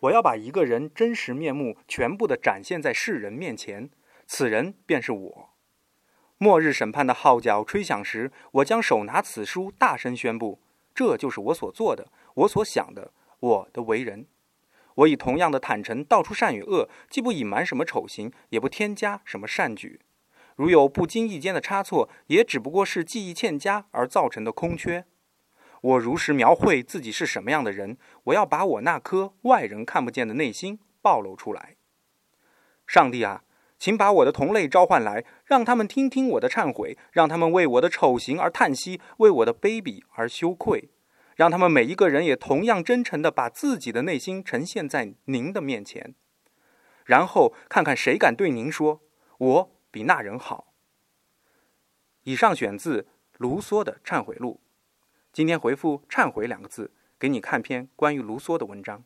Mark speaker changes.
Speaker 1: 我要把一个人真实面目全部的展现在世人面前，此人便是我。末日审判的号角吹响时，我将手拿此书，大声宣布：这就是我所做的，我所想的，我的为人。我以同样的坦诚道出善与恶，既不隐瞒什么丑行，也不添加什么善举。如有不经意间的差错，也只不过是记忆欠佳而造成的空缺。我如实描绘自己是什么样的人，我要把我那颗外人看不见的内心暴露出来。上帝啊！请把我的同类召唤来，让他们听听我的忏悔，让他们为我的丑行而叹息，为我的卑鄙而羞愧，让他们每一个人也同样真诚地把自己的内心呈现在您的面前，然后看看谁敢对您说：“我比那人好。”以上选自卢梭的《忏悔录》。今天回复“忏悔”两个字，给你看篇关于卢梭的文章。